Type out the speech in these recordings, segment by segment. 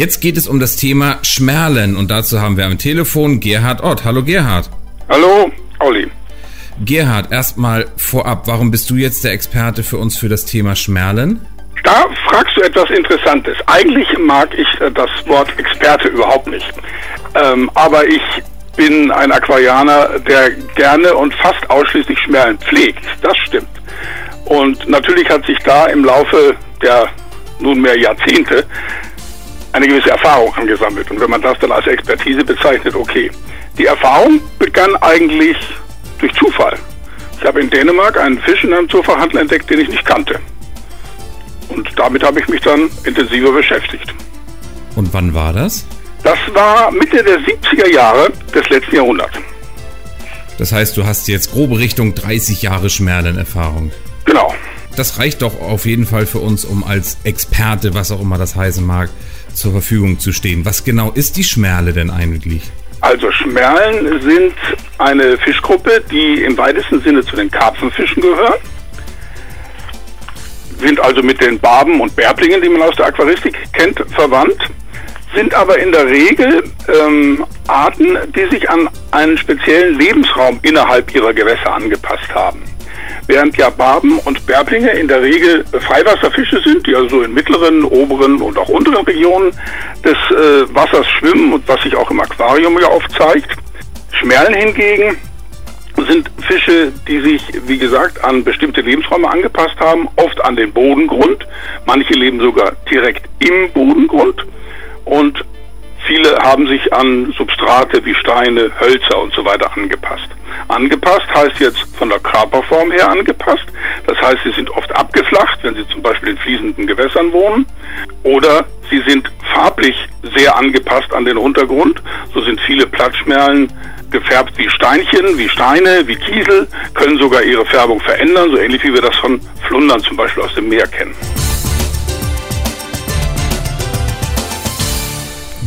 Jetzt geht es um das Thema Schmerlen und dazu haben wir am Telefon Gerhard Ott. Hallo Gerhard. Hallo, Olli. Gerhard, erstmal vorab, warum bist du jetzt der Experte für uns für das Thema Schmerlen? Da fragst du etwas Interessantes. Eigentlich mag ich äh, das Wort Experte überhaupt nicht. Ähm, aber ich bin ein Aquarianer, der gerne und fast ausschließlich Schmerlen pflegt. Das stimmt. Und natürlich hat sich da im Laufe der nunmehr Jahrzehnte eine gewisse Erfahrung angesammelt. Und wenn man das dann als Expertise bezeichnet, okay. Die Erfahrung begann eigentlich durch Zufall. Ich habe in Dänemark einen Fisch in einem Zoofachhandel entdeckt, den ich nicht kannte. Und damit habe ich mich dann intensiver beschäftigt. Und wann war das? Das war Mitte der 70er Jahre des letzten Jahrhunderts. Das heißt, du hast jetzt grobe Richtung 30 Jahre Schmerlenerfahrung. Genau. Das reicht doch auf jeden Fall für uns, um als Experte, was auch immer das heißen mag, zur Verfügung zu stehen. Was genau ist die Schmerle denn eigentlich? Also Schmerlen sind eine Fischgruppe, die im weitesten Sinne zu den Karpfenfischen gehört. Sind also mit den Barben und Bärblingen, die man aus der Aquaristik kennt, verwandt. Sind aber in der Regel ähm, Arten, die sich an einen speziellen Lebensraum innerhalb ihrer Gewässer angepasst haben während ja Barben und Bärblinge in der Regel Freiwasserfische sind, die also in mittleren, oberen und auch unteren Regionen des äh, Wassers schwimmen und was sich auch im Aquarium ja oft zeigt. Schmerlen hingegen sind Fische, die sich, wie gesagt, an bestimmte Lebensräume angepasst haben, oft an den Bodengrund. Manche leben sogar direkt im Bodengrund und viele haben sich an Substrate wie Steine, Hölzer und so weiter angepasst. Angepasst heißt jetzt von der Körperform her angepasst. Das heißt, sie sind oft abgeflacht, wenn sie zum Beispiel in fließenden Gewässern wohnen. Oder sie sind farblich sehr angepasst an den Untergrund. So sind viele Plattschmerlen gefärbt wie Steinchen, wie Steine, wie Kiesel, können sogar ihre Färbung verändern, so ähnlich wie wir das von Flundern zum Beispiel aus dem Meer kennen.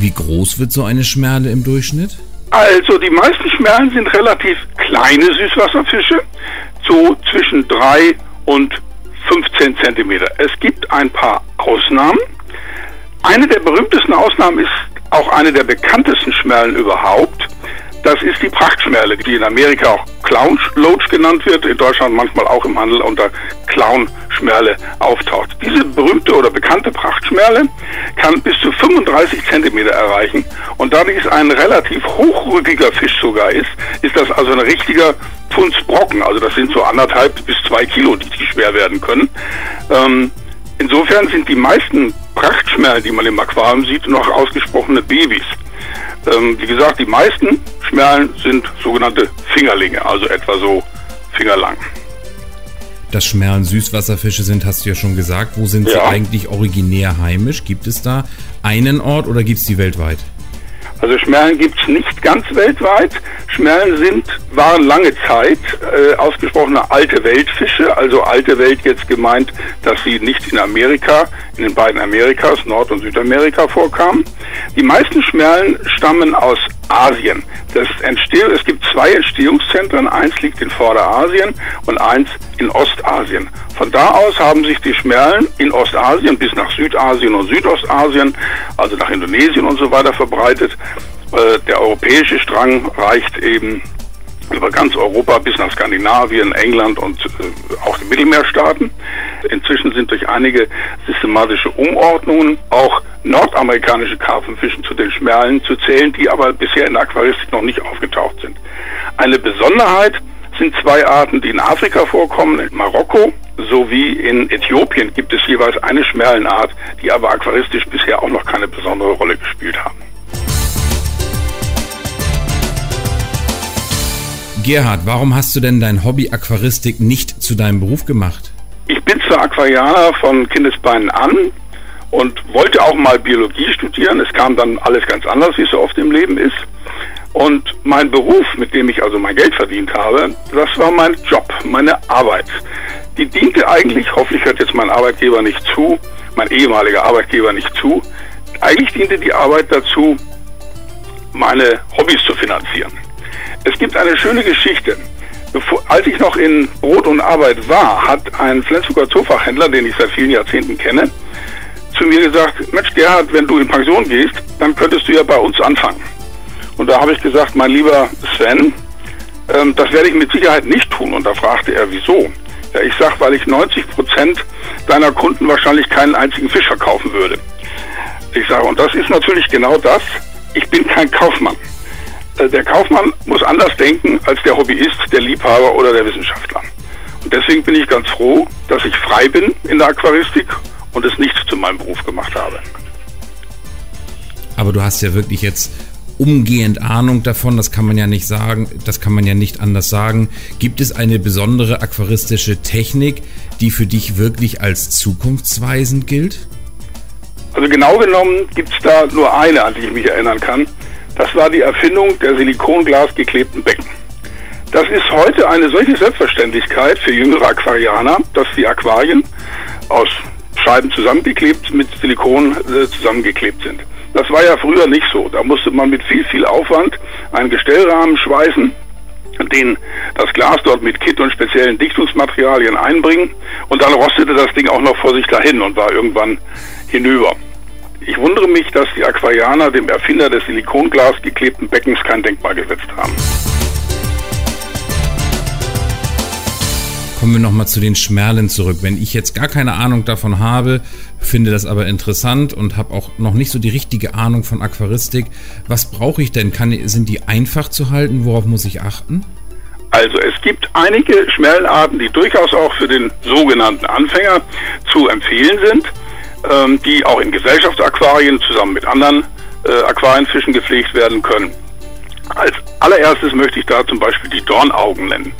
Wie groß wird so eine Schmerle im Durchschnitt? Also die meisten Schmerlen sind relativ kleine Süßwasserfische, so zwischen 3 und 15 Zentimeter. Es gibt ein paar Ausnahmen. Eine der berühmtesten Ausnahmen ist auch eine der bekanntesten Schmerlen überhaupt. Das ist die Prachtschmerle, die in Amerika auch Clown Loach genannt wird, in Deutschland manchmal auch im Handel unter Clown-Schmerle auftaucht. Diese berühmte oder bekannte Prachtschmerle kann bis zu 35 Zentimeter erreichen und da dies ein relativ hochrückiger Fisch sogar ist, ist das also ein richtiger Pfundsbrocken. Also das sind so anderthalb bis zwei Kilo, die, die schwer werden können. Ähm, insofern sind die meisten Prachtschmerlen, die man im Aquarium sieht, noch ausgesprochene Babys. Ähm, wie gesagt, die meisten Schmerlen sind sogenannte Fingerlinge, also etwa so fingerlang. Dass Schmerlen Süßwasserfische sind, hast du ja schon gesagt. Wo sind ja. sie eigentlich originär heimisch? Gibt es da einen Ort oder gibt es die weltweit? Also Schmerlen gibt es nicht ganz weltweit. Schmerlen sind, waren lange Zeit äh, ausgesprochene alte Weltfische, also alte Welt jetzt gemeint, dass sie nicht in Amerika, in den beiden Amerikas, Nord- und Südamerika vorkamen. Die meisten Schmerlen stammen aus Asien. Das Entsteh es gibt zwei Entstehungszentren, eins liegt in Vorderasien und eins in Ostasien. Von da aus haben sich die Schmerlen in Ostasien bis nach Südasien und Südostasien, also nach Indonesien und so weiter verbreitet. Äh, der europäische Strang reicht eben über ganz Europa bis nach Skandinavien, England und äh, auch die Mittelmeerstaaten. Inzwischen sind durch einige systematische Umordnungen auch nordamerikanische Karpfenfischen zu den Schmerlen zu zählen, die aber bisher in der Aquaristik noch nicht aufgetaucht sind. Eine Besonderheit sind zwei Arten, die in Afrika vorkommen, in Marokko sowie in Äthiopien gibt es jeweils eine Schmerlenart, die aber aquaristisch bisher auch noch keine besondere Rolle gespielt haben. Gerhard, warum hast du denn dein Hobby Aquaristik nicht zu deinem Beruf gemacht? Ich bin zwar Aquarianer von Kindesbeinen an und wollte auch mal Biologie studieren. Es kam dann alles ganz anders, wie es so oft im Leben ist. Und mein Beruf, mit dem ich also mein Geld verdient habe, das war mein Job, meine Arbeit. Die diente eigentlich, hoffentlich hört jetzt mein Arbeitgeber nicht zu, mein ehemaliger Arbeitgeber nicht zu, eigentlich diente die Arbeit dazu, meine Hobbys zu finanzieren. Es gibt eine schöne Geschichte. Bevor, als ich noch in Brot und Arbeit war, hat ein Flensburger Zoofachhändler, den ich seit vielen Jahrzehnten kenne, zu mir gesagt, Mensch Gerhard, wenn du in Pension gehst, dann könntest du ja bei uns anfangen. Und da habe ich gesagt, mein lieber Sven, ähm, das werde ich mit Sicherheit nicht tun. Und da fragte er, wieso? Ja, ich sage, weil ich 90 Prozent deiner Kunden wahrscheinlich keinen einzigen Fisch verkaufen würde. Ich sage, und das ist natürlich genau das. Ich bin kein Kaufmann. Äh, der Kaufmann muss anders denken als der Hobbyist, der Liebhaber oder der Wissenschaftler. Und deswegen bin ich ganz froh, dass ich frei bin in der Aquaristik und es nicht zu meinem Beruf gemacht habe. Aber du hast ja wirklich jetzt umgehend Ahnung davon, das kann man ja nicht sagen, das kann man ja nicht anders sagen. Gibt es eine besondere aquaristische Technik, die für dich wirklich als zukunftsweisend gilt? Also genau genommen gibt es da nur eine, an die ich mich erinnern kann. Das war die Erfindung der Silikonglas geklebten Becken. Das ist heute eine solche Selbstverständlichkeit für jüngere Aquarianer, dass die Aquarien aus Scheiben zusammengeklebt mit Silikon äh, zusammengeklebt sind. Das war ja früher nicht so. Da musste man mit viel, viel Aufwand einen Gestellrahmen schweißen, den das Glas dort mit Kit und speziellen Dichtungsmaterialien einbringen und dann rostete das Ding auch noch vor sich dahin und war irgendwann hinüber. Ich wundere mich, dass die Aquarianer dem Erfinder des Silikonglas geklebten Beckens kein Denkmal gesetzt haben. Kommen wir nochmal zu den Schmerlen zurück. Wenn ich jetzt gar keine Ahnung davon habe, finde das aber interessant und habe auch noch nicht so die richtige Ahnung von Aquaristik, was brauche ich denn? Kann, sind die einfach zu halten? Worauf muss ich achten? Also es gibt einige Schmellenarten, die durchaus auch für den sogenannten Anfänger zu empfehlen sind, ähm, die auch in Gesellschaftsaquarien zusammen mit anderen äh, Aquarienfischen gepflegt werden können. Als allererstes möchte ich da zum Beispiel die Dornaugen nennen.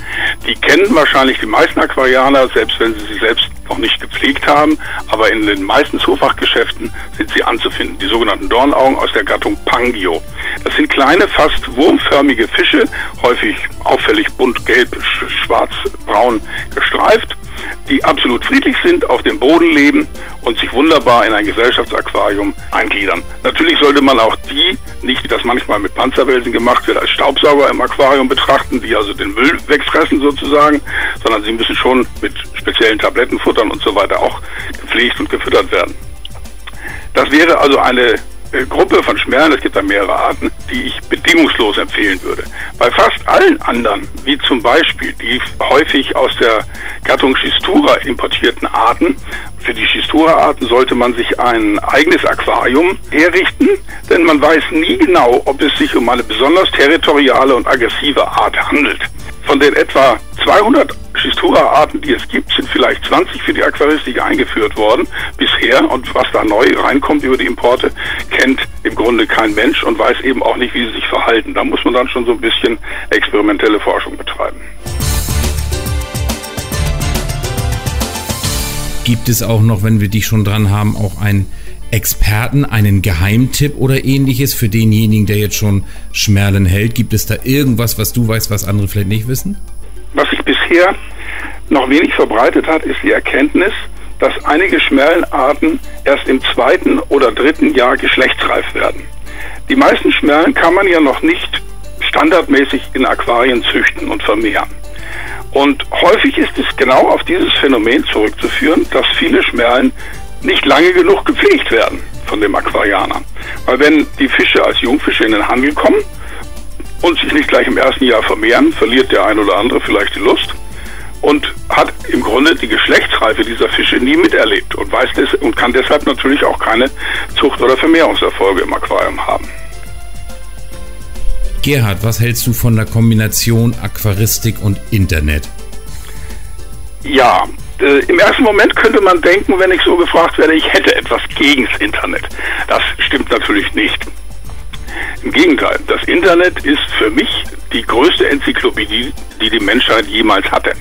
Die kennen wahrscheinlich die meisten Aquarianer, selbst wenn sie sie selbst noch nicht gepflegt haben, aber in den meisten Zoofachgeschäften sind sie anzufinden. Die sogenannten Dornaugen aus der Gattung Pangio. Das sind kleine, fast wurmförmige Fische, häufig auffällig bunt, gelb, schwarz, braun gestreift die absolut friedlich sind, auf dem Boden leben und sich wunderbar in ein Gesellschaftsaquarium eingliedern. Natürlich sollte man auch die, nicht wie das manchmal mit Panzerwelsen gemacht wird, als Staubsauger im Aquarium betrachten, die also den Müll wegfressen sozusagen, sondern sie müssen schon mit speziellen Tablettenfuttern und so weiter auch gepflegt und gefüttert werden. Das wäre also eine Gruppe von Schmerlen, es gibt da mehrere Arten, die ich bedingungslos empfehlen würde. Bei fast allen anderen, wie zum Beispiel die häufig aus der Gattung Schistura importierten Arten, für die Schistura-Arten sollte man sich ein eigenes Aquarium herrichten, denn man weiß nie genau, ob es sich um eine besonders territoriale und aggressive Art handelt. Von den etwa 200 Schistura-Arten, die es gibt, sind vielleicht 20 für die Aquaristik eingeführt worden bisher. Und was da neu reinkommt über die Importe, kennt im Grunde kein Mensch und weiß eben auch nicht, wie sie sich verhalten. Da muss man dann schon so ein bisschen experimentelle Forschung betreiben. Gibt es auch noch, wenn wir dich schon dran haben, auch ein Experten einen Geheimtipp oder ähnliches für denjenigen, der jetzt schon Schmerlen hält? Gibt es da irgendwas, was du weißt, was andere vielleicht nicht wissen? Was sich bisher noch wenig verbreitet hat, ist die Erkenntnis, dass einige Schmerlenarten erst im zweiten oder dritten Jahr geschlechtsreif werden. Die meisten Schmerlen kann man ja noch nicht standardmäßig in Aquarien züchten und vermehren. Und häufig ist es genau auf dieses Phänomen zurückzuführen, dass viele Schmerlen nicht lange genug gepflegt werden von dem Aquarianer. Weil wenn die Fische als Jungfische in den Handel kommen und sich nicht gleich im ersten Jahr vermehren, verliert der ein oder andere vielleicht die Lust und hat im Grunde die Geschlechtsreife dieser Fische nie miterlebt und weiß des und kann deshalb natürlich auch keine Zucht- oder Vermehrungserfolge im Aquarium haben. Gerhard, was hältst du von der Kombination Aquaristik und Internet? Ja, äh, Im ersten Moment könnte man denken, wenn ich so gefragt werde, ich hätte etwas gegen das Internet. Das stimmt natürlich nicht. Im Gegenteil, das Internet ist für mich die größte Enzyklopädie, die die Menschheit jemals hatte.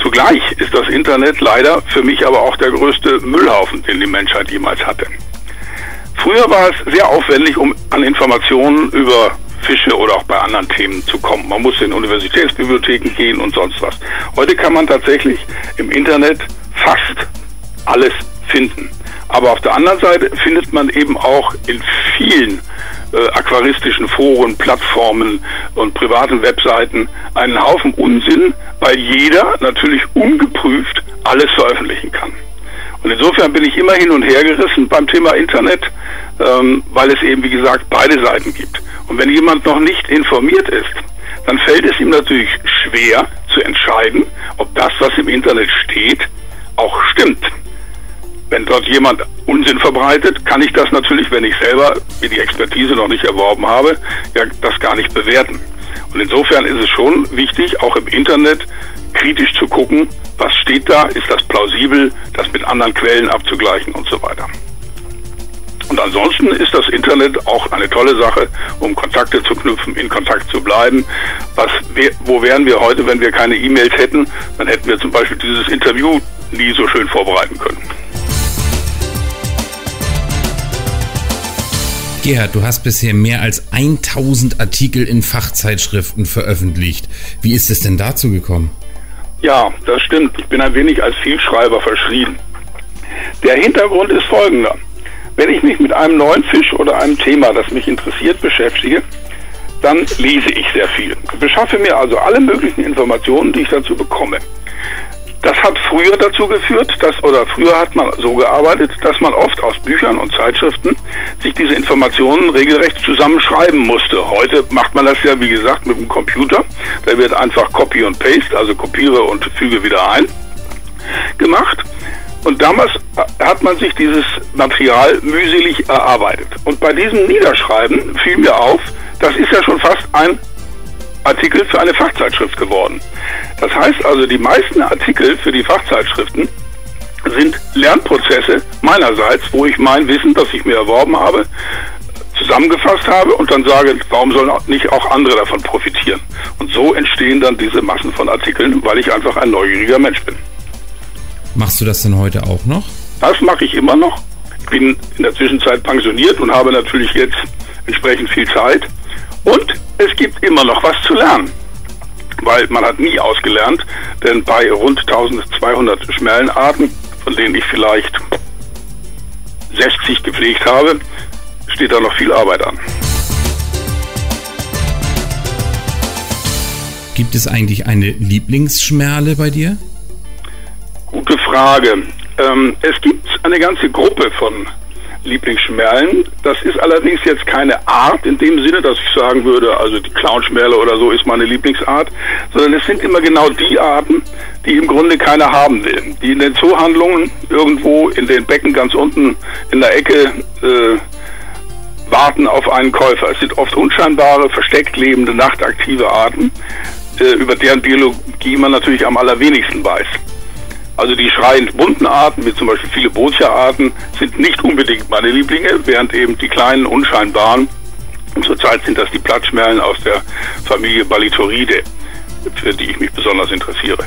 Zugleich ist das Internet leider für mich aber auch der größte Müllhaufen, den die Menschheit jemals hatte. Früher war es sehr aufwendig, um an Informationen über Fische oder auch bei anderen Themen zu kommen. Man muss in Universitätsbibliotheken gehen und sonst was. Heute kann man tatsächlich im Internet fast alles finden. Aber auf der anderen Seite findet man eben auch in vielen äh, aquaristischen Foren, Plattformen und privaten Webseiten einen Haufen Unsinn, weil jeder natürlich ungeprüft alles veröffentlichen kann. Und insofern bin ich immer hin und her gerissen beim Thema Internet, ähm, weil es eben, wie gesagt, beide Seiten gibt. Und wenn jemand noch nicht informiert ist, dann fällt es ihm natürlich schwer zu entscheiden, ob das, was im Internet steht, auch stimmt. Wenn dort jemand Unsinn verbreitet, kann ich das natürlich, wenn ich selber mir die Expertise noch nicht erworben habe, ja das gar nicht bewerten. Und insofern ist es schon wichtig, auch im Internet kritisch zu gucken, was steht da, ist das plausibel, das mit anderen Quellen abzugleichen und so weiter. Und ansonsten ist das Internet auch eine tolle Sache, um Kontakte zu knüpfen, in Kontakt zu bleiben. Was, wo wären wir heute, wenn wir keine E-Mails hätten? Dann hätten wir zum Beispiel dieses Interview nie so schön vorbereiten können. Gerhard, du hast bisher mehr als 1000 Artikel in Fachzeitschriften veröffentlicht. Wie ist es denn dazu gekommen? Ja, das stimmt. Ich bin ein wenig als Vielschreiber verschrien. Der Hintergrund ist folgender. Wenn ich mich mit einem neuen Fisch oder einem Thema, das mich interessiert, beschäftige, dann lese ich sehr viel. Beschaffe mir also alle möglichen Informationen, die ich dazu bekomme. Das hat früher dazu geführt, dass, oder früher hat man so gearbeitet, dass man oft aus Büchern und Zeitschriften sich diese Informationen regelrecht zusammenschreiben musste. Heute macht man das ja, wie gesagt, mit dem Computer. Da wird einfach Copy und Paste, also kopiere und füge wieder ein, gemacht. Und damals hat man sich dieses Material mühselig erarbeitet. Und bei diesem Niederschreiben fiel mir auf, das ist ja schon fast ein Artikel für eine Fachzeitschrift geworden. Das heißt also, die meisten Artikel für die Fachzeitschriften sind Lernprozesse meinerseits, wo ich mein Wissen, das ich mir erworben habe, zusammengefasst habe und dann sage, warum sollen nicht auch andere davon profitieren? Und so entstehen dann diese Massen von Artikeln, weil ich einfach ein neugieriger Mensch bin. Machst du das denn heute auch noch? Das mache ich immer noch. Ich bin in der Zwischenzeit pensioniert und habe natürlich jetzt entsprechend viel Zeit. Und es gibt immer noch was zu lernen. Weil man hat nie ausgelernt, denn bei rund 1200 Schmellenarten, von denen ich vielleicht 60 gepflegt habe, steht da noch viel Arbeit an. Gibt es eigentlich eine Lieblingsschmerle bei dir? Gute Frage. Ähm, es gibt eine ganze Gruppe von Lieblingsschmerlen. Das ist allerdings jetzt keine Art in dem Sinne, dass ich sagen würde, also die Clownschmerle oder so ist meine Lieblingsart, sondern es sind immer genau die Arten, die im Grunde keiner haben will. Die in den Zoohandlungen irgendwo in den Becken ganz unten in der Ecke äh, warten auf einen Käufer. Es sind oft unscheinbare, versteckt lebende, nachtaktive Arten, äh, über deren Biologie man natürlich am allerwenigsten weiß. Also die schreiend bunten Arten, wie zum Beispiel viele Botia-Arten, sind nicht unbedingt meine Lieblinge, während eben die kleinen, unscheinbaren, zurzeit sind das die Plattschmerlen aus der Familie Balitoridae, für die ich mich besonders interessiere.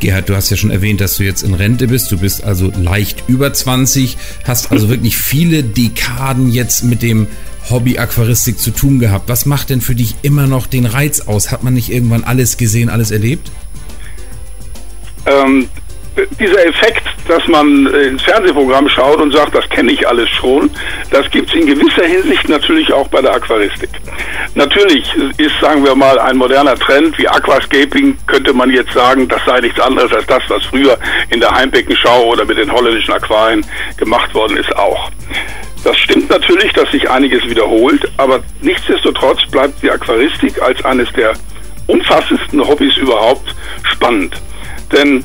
Gerhard, du hast ja schon erwähnt, dass du jetzt in Rente bist. Du bist also leicht über 20, hast also wirklich viele Dekaden jetzt mit dem Hobby Aquaristik zu tun gehabt. Was macht denn für dich immer noch den Reiz aus? Hat man nicht irgendwann alles gesehen, alles erlebt? Ähm, dieser Effekt, dass man ins Fernsehprogramm schaut und sagt, das kenne ich alles schon, das gibt es in gewisser Hinsicht natürlich auch bei der Aquaristik. Natürlich ist, sagen wir mal, ein moderner Trend wie Aquascaping, könnte man jetzt sagen, das sei nichts anderes als das, was früher in der Heimbeckenschau oder mit den holländischen Aquarien gemacht worden ist, auch. Das stimmt natürlich, dass sich einiges wiederholt, aber nichtsdestotrotz bleibt die Aquaristik als eines der umfassendsten Hobbys überhaupt spannend. Denn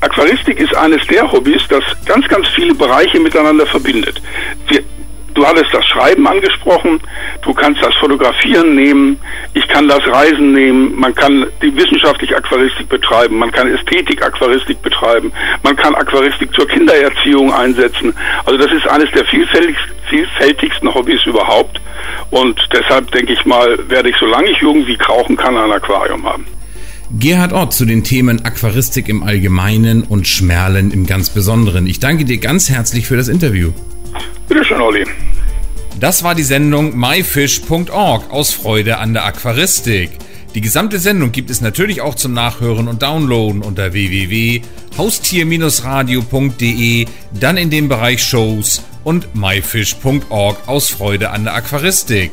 Aquaristik ist eines der Hobbys, das ganz, ganz viele Bereiche miteinander verbindet. Wir, du hattest das Schreiben angesprochen, du kannst das Fotografieren nehmen, ich kann das Reisen nehmen, man kann die wissenschaftliche Aquaristik betreiben, man kann Ästhetik-Aquaristik betreiben, man kann Aquaristik zur Kindererziehung einsetzen. Also das ist eines der vielfältigsten, vielfältigsten Hobbys überhaupt. Und deshalb denke ich mal, werde ich, solange ich irgendwie krauchen kann, ein Aquarium haben. Gerhard Ott zu den Themen Aquaristik im Allgemeinen und Schmerlen im ganz Besonderen. Ich danke dir ganz herzlich für das Interview. Bitte schön, Olli. Das war die Sendung myfish.org aus Freude an der Aquaristik. Die gesamte Sendung gibt es natürlich auch zum Nachhören und Downloaden unter www.haustier-radio.de, dann in dem Bereich Shows und myfish.org aus Freude an der Aquaristik.